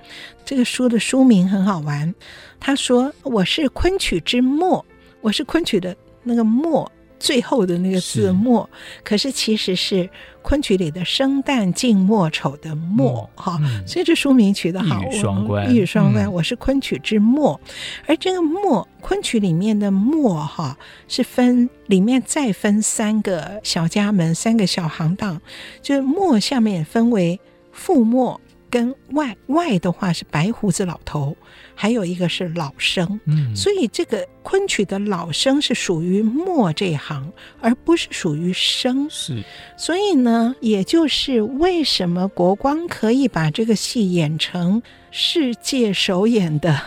[SPEAKER 2] 这个书的书名很好玩，他说：“我是昆曲之末，我是昆曲的那个末。”最后的那个字“末”，可是其实是昆曲里的生旦净末丑的“末”哈，所以这书名取得好，一语双关。一语双关，我是昆曲之末，而这个“末”昆曲里面的“末”哈，是分里面再分三个小家门，三个小行当，就是“末”下面分为副末。跟外外的话是白胡子老头，还有一个是老生，嗯，所以这个昆曲的老生是属于墨这一行，而不是属于生。
[SPEAKER 1] 是，
[SPEAKER 2] 所以呢，也就是为什么国光可以把这个戏演成世界首演的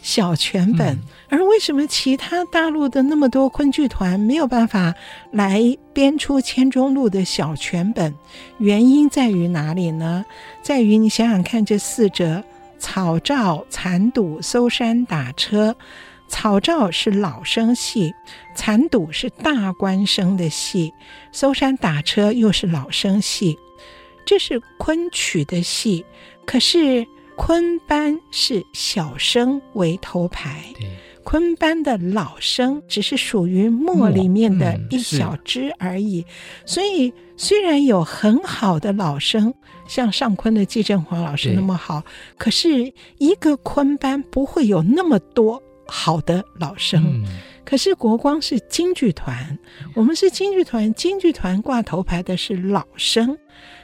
[SPEAKER 2] 小全本。嗯而为什么其他大陆的那么多昆剧团没有办法来编出千钟路的小全本？原因在于哪里呢？在于你想想看，这四折：草棹、残赌、搜山打车。草棹是老生戏，残赌是大官生的戏，搜山打车又是老生戏。这是昆曲的戏，可是昆班是小生为头牌。昆班的老生只是属于墨里面的一小支而已，嗯、所以虽然有很好的老生，像上昆的季振华老师那么好，可是一个昆班不会有那么多好的老生。嗯、可是国光是京剧团，我们是京剧团，京剧团挂头牌的是老生。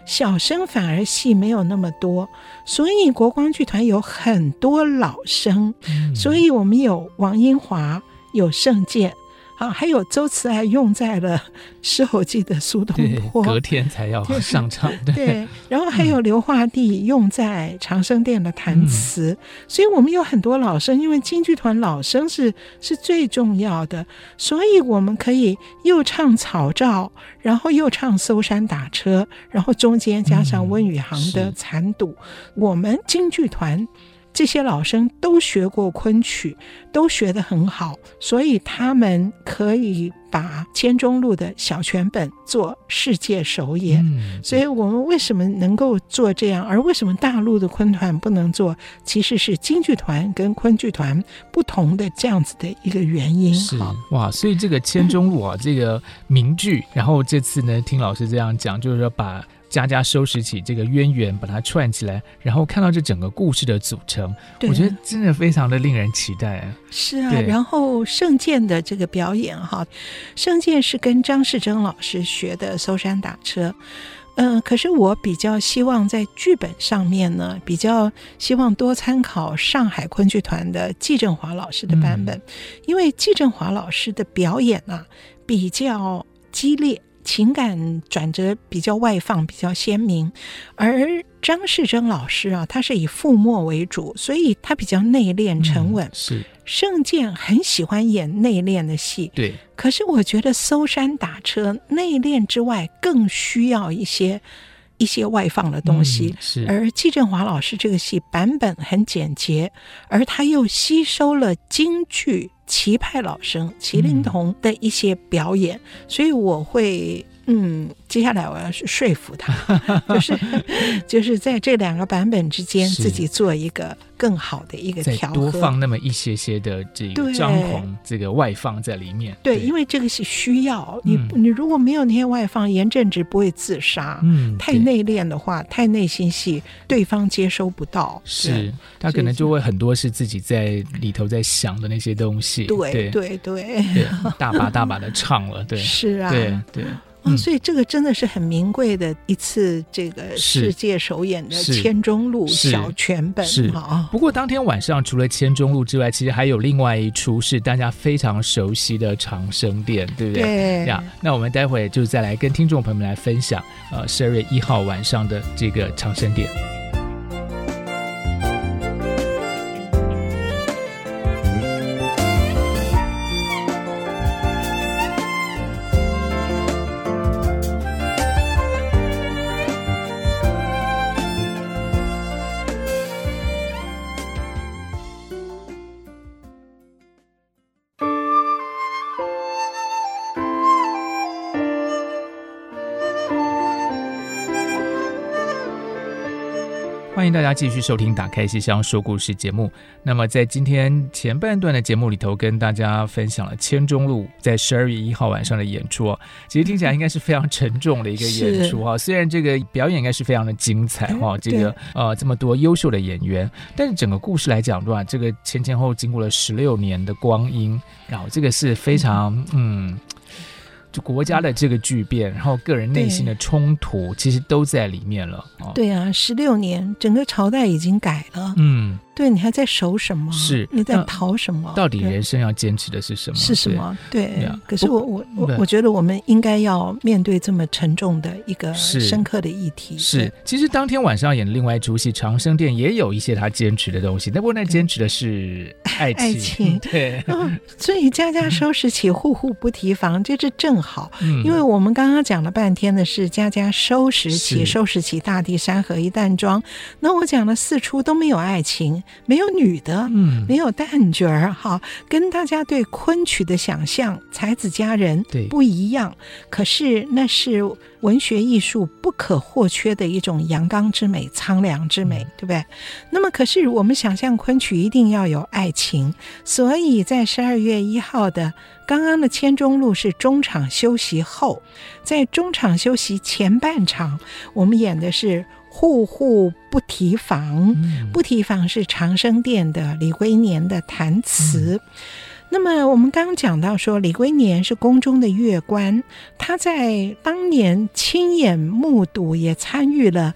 [SPEAKER 2] 小生反而戏没有那么多，所以国光剧团有很多老生，嗯、所以我们有王英华，有胜剑。啊，还有周慈爱用在了《狮吼记》的苏东坡，
[SPEAKER 1] 隔天才要上场。
[SPEAKER 2] 对，对，然后还有刘化弟用在长生殿的弹词，嗯、所以我们有很多老生，因为京剧团老生是是最重要的，所以我们可以又唱草诏，然后又唱搜山打车，然后中间加上温宇航的残赌，嗯、我们京剧团。这些老生都学过昆曲，都学得很好，所以他们可以把千钟路的小全本做世界首演。嗯、所以我们为什么能够做这样，而为什么大陆的昆团不能做？其实是京剧团跟昆剧团不同的这样子的一个原因。
[SPEAKER 1] 是哇，所以这个千钟路啊，这个名剧，然后这次呢，听老师这样讲，就是说把。家家收拾起这个渊源，把它串起来，然后看到这整个故事的组成，我觉得真的非常的令人期待。
[SPEAKER 2] 是啊，然后圣剑的这个表演哈，圣剑是跟张世珍老师学的搜山打车，嗯、呃，可是我比较希望在剧本上面呢，比较希望多参考上海昆剧团的季振华老师的版本，嗯、因为季振华老师的表演啊比较激烈。情感转折比较外放，比较鲜明，而张世珍老师啊，他是以覆墨为主，所以他比较内敛沉稳。嗯、是圣剑很喜欢演内敛的戏，对。可是我觉得搜山打车内敛之外，更需要一些一些外放的东西。嗯、是。而季振华老师这个戏版本很简洁，而他又吸收了京剧。齐派老生麒麟童的一些表演，嗯、所以我会嗯，接下来我要是说服他，就是 就是在这两个版本之间自己做一个更好的一个调和，
[SPEAKER 1] 多放那么一些些的这个张狂，这个外放在里面。
[SPEAKER 2] 对，对因为这个是需要你，嗯、你如果没有那些外放，严正直不会自杀。嗯，太内敛的话，太内心戏，对方接收不到。
[SPEAKER 1] 是，他可能就会很多是自己在里头在想的那些东西。
[SPEAKER 2] 对对对，
[SPEAKER 1] 大把大把的唱了。对，
[SPEAKER 2] 是啊，
[SPEAKER 1] 对对。
[SPEAKER 2] 哦，所以这个真的是很名贵的一次这个世界首演的《千钟录》小全本
[SPEAKER 1] 是。不过当天晚上除了《千钟录》之外，其实还有另外一出是大家非常熟悉的《长生殿》，对不对？
[SPEAKER 2] 对呀。
[SPEAKER 1] 那我们待会就再来跟听众朋友们来分享，呃，十二月一号晚上的这个《长生殿》。家继续收听《打开戏箱说故事》节目。那么，在今天前半段的节目里头，跟大家分享了《千钟路》在十二月一号晚上的演出。其实听起来应该是非常沉重的一个演出哈。虽然这个表演应该是非常的精彩哈，这个呃这么多优秀的演员，但是整个故事来讲的话，这个前前后经过了十六年的光阴，然后这个是非常嗯。就国家的这个巨变，然后个人内心的冲突，其实都在里面了。
[SPEAKER 2] 对啊，十六年，整个朝代已经改了。嗯。对，你还在守什么？
[SPEAKER 1] 是
[SPEAKER 2] 你在逃什么？
[SPEAKER 1] 到底人生要坚持的是什么？
[SPEAKER 2] 是什么？对。对可是我我我我觉得我们应该要面对这么沉重的一个深刻的议题。
[SPEAKER 1] 是，是。其实当天晚上演的另外一出戏《长生殿》也有一些他坚持的东西，那不过那坚持的是爱情。爱情。对。
[SPEAKER 2] 所以家家收拾起，户户不提防，这这正好。嗯。因为我们刚刚讲了半天的是家家收拾起，收拾起大地山河一淡妆。那我讲了四出都没有爱情。没有女的，嗯，没有旦角儿，哈，跟大家对昆曲的想象，才子佳人对不一样。可是那是文学艺术不可或缺的一种阳刚之美、苍凉之美，对不对？那么，可是我们想象昆曲一定要有爱情，所以在十二月一号的刚刚的千钟录是中场休息后，在中场休息前半场，我们演的是。户户不提防，不提防是长生殿的李龟年的弹词。嗯、那么我们刚刚讲到说，李龟年是宫中的乐官，他在当年亲眼目睹，也参与了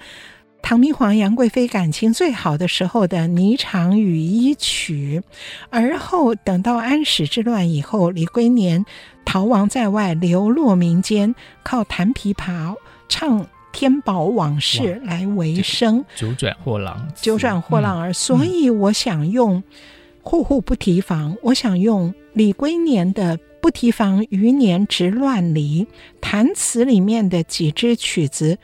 [SPEAKER 2] 唐明皇杨贵妃感情最好的时候的《霓裳羽衣曲》。而后等到安史之乱以后，李龟年逃亡在外，流落民间，靠弹琵琶唱。天宝往事来为生，
[SPEAKER 1] 九转货郎，
[SPEAKER 2] 九转货郎儿。所以我想用户户不提防，我想用李龟年的“不提防余年值乱离”弹词里面的几支曲子，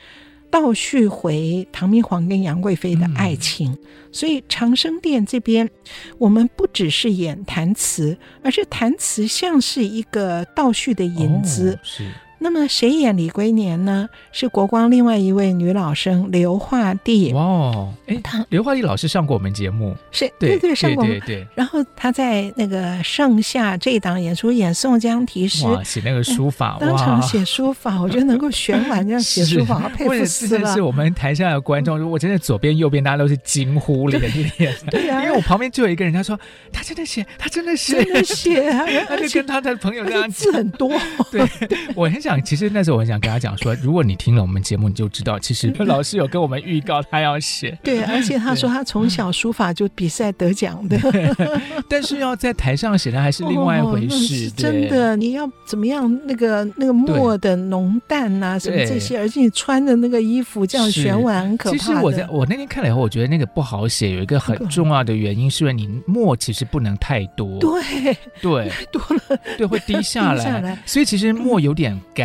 [SPEAKER 2] 倒叙回唐明皇跟杨贵妃的爱情。所以长生殿这边，我们不只是演弹词，而是弹词像是一个倒叙的引子。是。那么谁演李龟年呢？是国光另外一位女老生刘化娣。
[SPEAKER 1] 哇，哎，她刘化娣老师上过我们节目，
[SPEAKER 2] 是对对上过，对对。然后他在那个盛夏这档演出演宋江题诗，
[SPEAKER 1] 哇，写那个书法，
[SPEAKER 2] 当场写书法，我觉得能够选完这样 写书法，佩服死了。
[SPEAKER 1] 是我们台下的观众，我真的左边右边大家都是惊呼连连。
[SPEAKER 2] 对呀，
[SPEAKER 1] 因为我旁边就有一个人，他说他真的写，他真的写，
[SPEAKER 2] 真的写，
[SPEAKER 1] 他就跟他的朋友这样
[SPEAKER 2] 字很多。
[SPEAKER 1] 对，我很想。其实那时候我很想跟他讲说，如果你听了我们节目，你就知道，其实老师有跟我们预告他要写。
[SPEAKER 2] 对，而且他说他从小书法就比赛得奖的。
[SPEAKER 1] 但是要在台上写的还是另外一回事。
[SPEAKER 2] 哦、真的，你要怎么样？那个那个墨的浓淡啊，什么这些，而且你穿的那个衣服这样旋腕，很可怕。
[SPEAKER 1] 其实我在我那天看了以后，我觉得那个不好写，有一个很重要的原因，是因为你墨其实不能太多。
[SPEAKER 2] 对
[SPEAKER 1] 对，
[SPEAKER 2] 太多了，
[SPEAKER 1] 对会滴下来。下来所以其实墨有点干。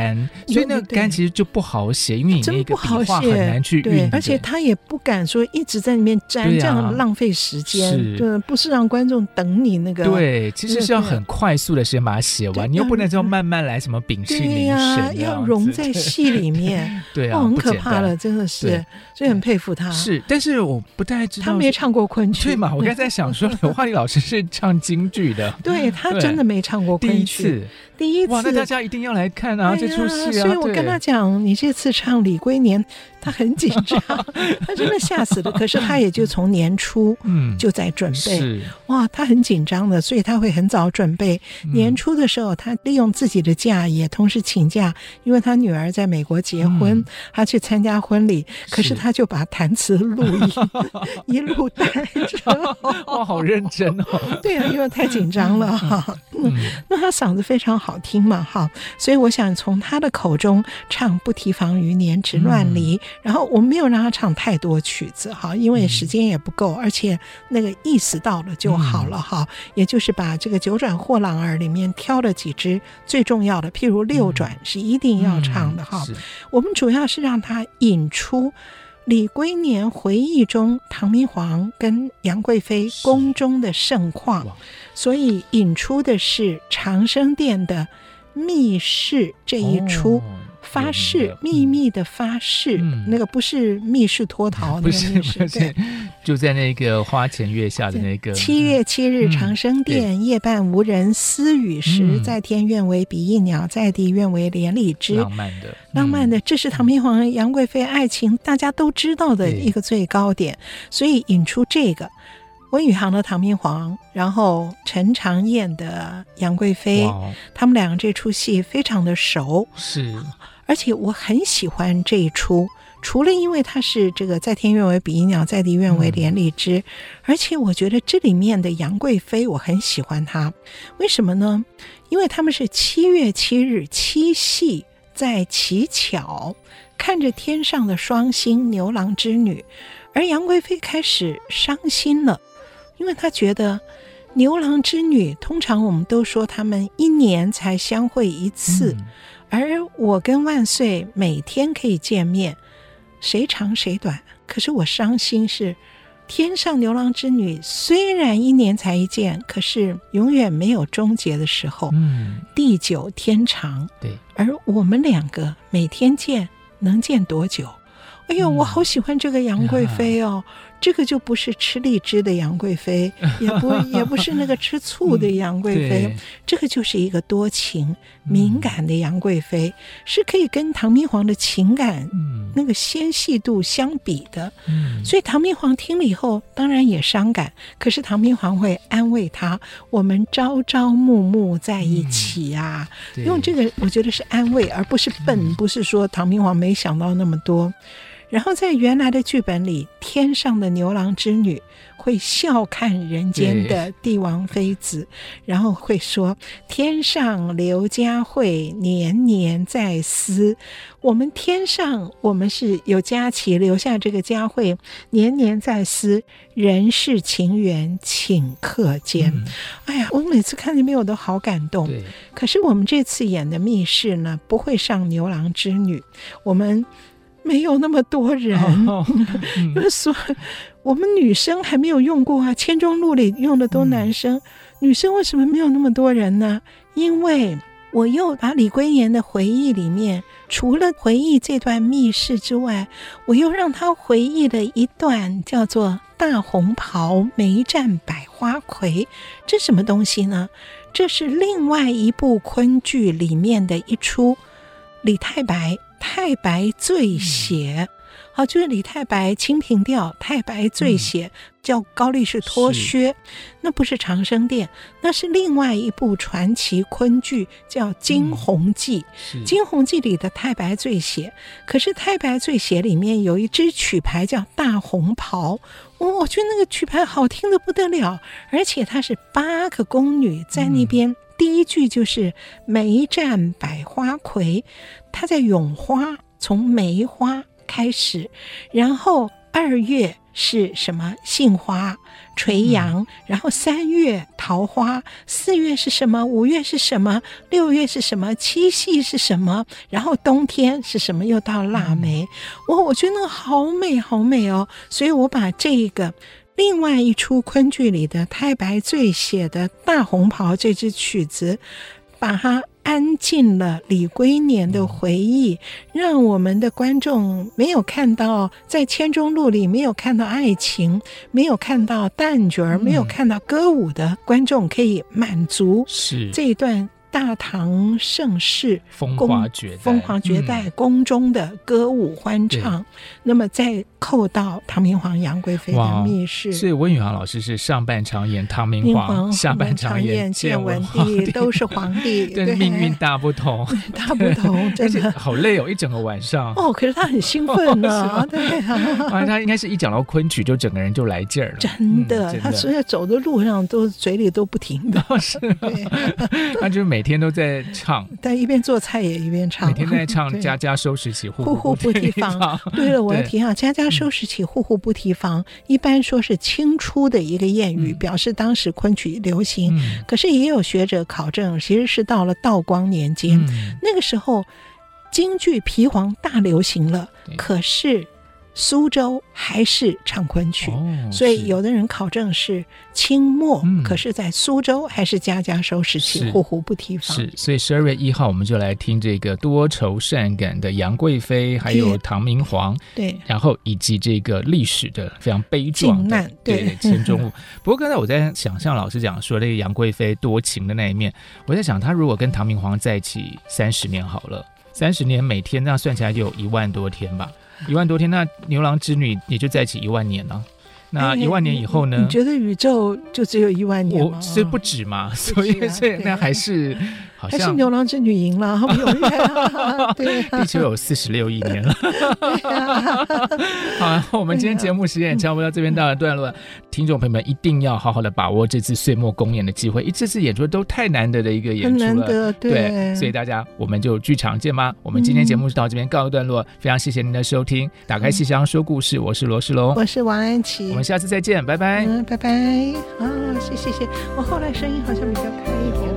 [SPEAKER 1] 所以那个干其实就不好写，因为你那个笔画很难去运，
[SPEAKER 2] 而且他也不敢说一直在里面粘，这样浪费时间，对，不是让观众等你那个。
[SPEAKER 1] 对，其实是要很快速的时间把它写完，你又不能这样慢慢来，什么屏气凝神，
[SPEAKER 2] 要融在戏里 面，
[SPEAKER 1] 对啊，
[SPEAKER 2] 很可怕了，真的是，所以很佩服他。
[SPEAKER 1] 是，但是我不太知道
[SPEAKER 2] 他没唱过昆曲，
[SPEAKER 1] 对嘛？我刚才 想说，刘华丽老师是唱京剧的，
[SPEAKER 2] 对他真的没唱过昆曲，
[SPEAKER 1] 第一次，
[SPEAKER 2] 第一次，
[SPEAKER 1] 哇，那大家一定要来看啊！这出戏啊！
[SPEAKER 2] 所以我跟他讲，你这次唱《李龟年》，他很紧张，他真的吓死了。可是他也就从年初嗯就在准备，嗯、哇，他很紧张的，所以他会很早准备。年初的时候，他利用自己的假也同时请假，因为他女儿在美国结婚，嗯、他去参加婚礼。可是他就把弹词录音 一路带着，
[SPEAKER 1] 哇，好认真哦！
[SPEAKER 2] 对啊，因为太紧张了哈。嗯，那他嗓子非常好听嘛，哈，所以我想从他的口中唱“不提防于年之乱离”，嗯、然后我没有让他唱太多曲子哈，因为时间也不够，而且那个意思到了就好了哈。嗯、也就是把这个《九转货郎儿》里面挑了几支最重要的，譬如六转是一定要唱的哈。我们主要是让他引出。李龟年回忆中，唐明皇跟杨贵妃宫中的盛况，所以引出的是长生殿的密室这一出。哦发誓，秘密的发誓，嗯、那个不是密室脱逃，
[SPEAKER 1] 不是，不是，就在那个花前月下的那个
[SPEAKER 2] 七月七日长生殿，嗯、夜半无人私语时，嗯、在天愿为比翼鸟，在地愿为连理枝。
[SPEAKER 1] 浪漫的，
[SPEAKER 2] 浪漫的，这是唐明皇杨贵妃爱情大家都知道的一个最高点，所以引出这个。温宇航的唐明皇，然后陈长燕的杨贵妃，哇他们两个这出戏非常的熟，
[SPEAKER 1] 是，
[SPEAKER 2] 而且我很喜欢这一出，除了因为它是这个在天愿为比翼鸟，在地愿为连理枝，嗯、而且我觉得这里面的杨贵妃我很喜欢她，为什么呢？因为他们是七月七日七夕在乞巧，看着天上的双星牛郎织女，而杨贵妃开始伤心了。因为她觉得牛郎织女通常我们都说他们一年才相会一次，嗯、而我跟万岁每天可以见面，谁长谁短。可是我伤心是天上牛郎织女虽然一年才一见，可是永远没有终结的时候。嗯，地久天长。
[SPEAKER 1] 对，
[SPEAKER 2] 而我们两个每天见能见多久？哎呦，我好喜欢这个杨贵妃哦。嗯这个就不是吃荔枝的杨贵妃，也不也不是那个吃醋的杨贵妃，嗯、这个就是一个多情敏感的杨贵妃，嗯、是可以跟唐明皇的情感、嗯、那个纤细度相比的。嗯、所以唐明皇听了以后，当然也伤感，可是唐明皇会安慰他：“我们朝朝暮暮在一起啊。嗯”用这个我觉得是安慰，而不是笨，嗯、不是说唐明皇没想到那么多。然后在原来的剧本里，天上的牛郎织女会笑看人间的帝王妃子，然后会说：“天上刘家慧，年年在思。”我们天上，我们是有佳琪，留下这个佳慧，年年在思。人世情缘，顷刻间。嗯、哎呀，我每次看里面我都好感动。可是我们这次演的密室呢，不会上牛郎织女，我们。没有那么多人，就是说我们女生还没有用过啊。千钟路里用的都男生，嗯、女生为什么没有那么多人呢？因为我又把李龟年的回忆里面，除了回忆这段密室之外，我又让他回忆了一段叫做“大红袍梅占百花魁”，这什么东西呢？这是另外一部昆剧里面的一出李太白。太白醉写，好，就是李太白《清平调》，太白醉写叫高力士脱靴，那不是长生殿，那是另外一部传奇昆剧，叫《惊鸿记》。《惊鸿记》里的太白醉写，可是太白醉写里面有一支曲牌叫《大红袍》，我我觉得那个曲牌好听的不得了，而且它是八个宫女在那边。第一句就是“梅绽百花魁”，他在咏花，从梅花开始，然后二月是什么？杏花垂杨，然后三月桃花，四月是什么？五月是什么？六月是什么？七夕是什么？然后冬天是什么？又到腊梅，我我觉得那个好美，好美哦，所以我把这个。另外一出昆剧里的太白醉写的大红袍这支曲子，把它安静了李龟年的回忆，让我们的观众没有看到在千钟路里没有看到爱情，没有看到旦角儿，没有看到歌舞的观众可以满足这一段大唐盛世，
[SPEAKER 1] 风华绝
[SPEAKER 2] 风华绝代，宫中的歌舞欢唱。那么再扣到唐明皇、杨贵妃的密室，
[SPEAKER 1] 所以温宇航老师是上半场演唐明皇，下半场演建文帝，
[SPEAKER 2] 都是皇帝，
[SPEAKER 1] 对，命运大不同，
[SPEAKER 2] 大不同，真的。
[SPEAKER 1] 好累哦，一整个晚上。
[SPEAKER 2] 哦，可是他很兴奋呢，对啊，
[SPEAKER 1] 他应该是一讲到昆曲，就整个人就来劲儿了。
[SPEAKER 2] 真的，他所以走的路上都嘴里都不停的，
[SPEAKER 1] 是，他就每天都在唱，
[SPEAKER 2] 但一边做菜也一边唱，
[SPEAKER 1] 每天在唱 “家家收拾起，户
[SPEAKER 2] 户不提防”。对了，我要提啊，“家家收拾起，户户不提防”，一般说是清初的一个谚语，表示当时昆曲流行。可是也有学者考证，其实是到了道光年间，那个时候京剧皮黄大流行了，可是。苏州还是唱昆曲，哦、所以有的人考证是清末，嗯、可是在苏州还是家家收拾起，户户不提防。
[SPEAKER 1] 是，所以十二月一号我们就来听这个多愁善感的杨贵妃，还有唐明皇，
[SPEAKER 2] 对，
[SPEAKER 1] 然后以及这个历史的非常悲壮的对。钱钟路。不过刚才我在想象老师讲说那个杨贵妃多情的那一面，我在想她如果跟唐明皇在一起三十年好了，三十年每天那样算起来就有一万多天吧。一万多天，那牛郎织女也就在一起一万年了。那一万年以后呢？
[SPEAKER 2] 你觉得宇宙就只有一万年吗？
[SPEAKER 1] 所以不止嘛，所以所以那还是。好像
[SPEAKER 2] 还是牛郎织女赢了，好不容易。对，
[SPEAKER 1] 地球有四十六亿年了。好，我们今天节目时间也差不多到这边到了段落，听众朋友们一定要好好的把握这次岁末公演的机会，一次次演出都太难得的一个演出了，
[SPEAKER 2] 难得，对，
[SPEAKER 1] 对，所以大家我们就剧场见吧。我们今天节目就到这边告一段落，非常谢谢您的收听。打开戏箱说故事，我是罗世龙，
[SPEAKER 2] 我是王安琪，
[SPEAKER 1] 我们下次再见，拜拜，
[SPEAKER 2] 嗯，拜拜。啊，谢谢谢，我后来声音好像比较开一点。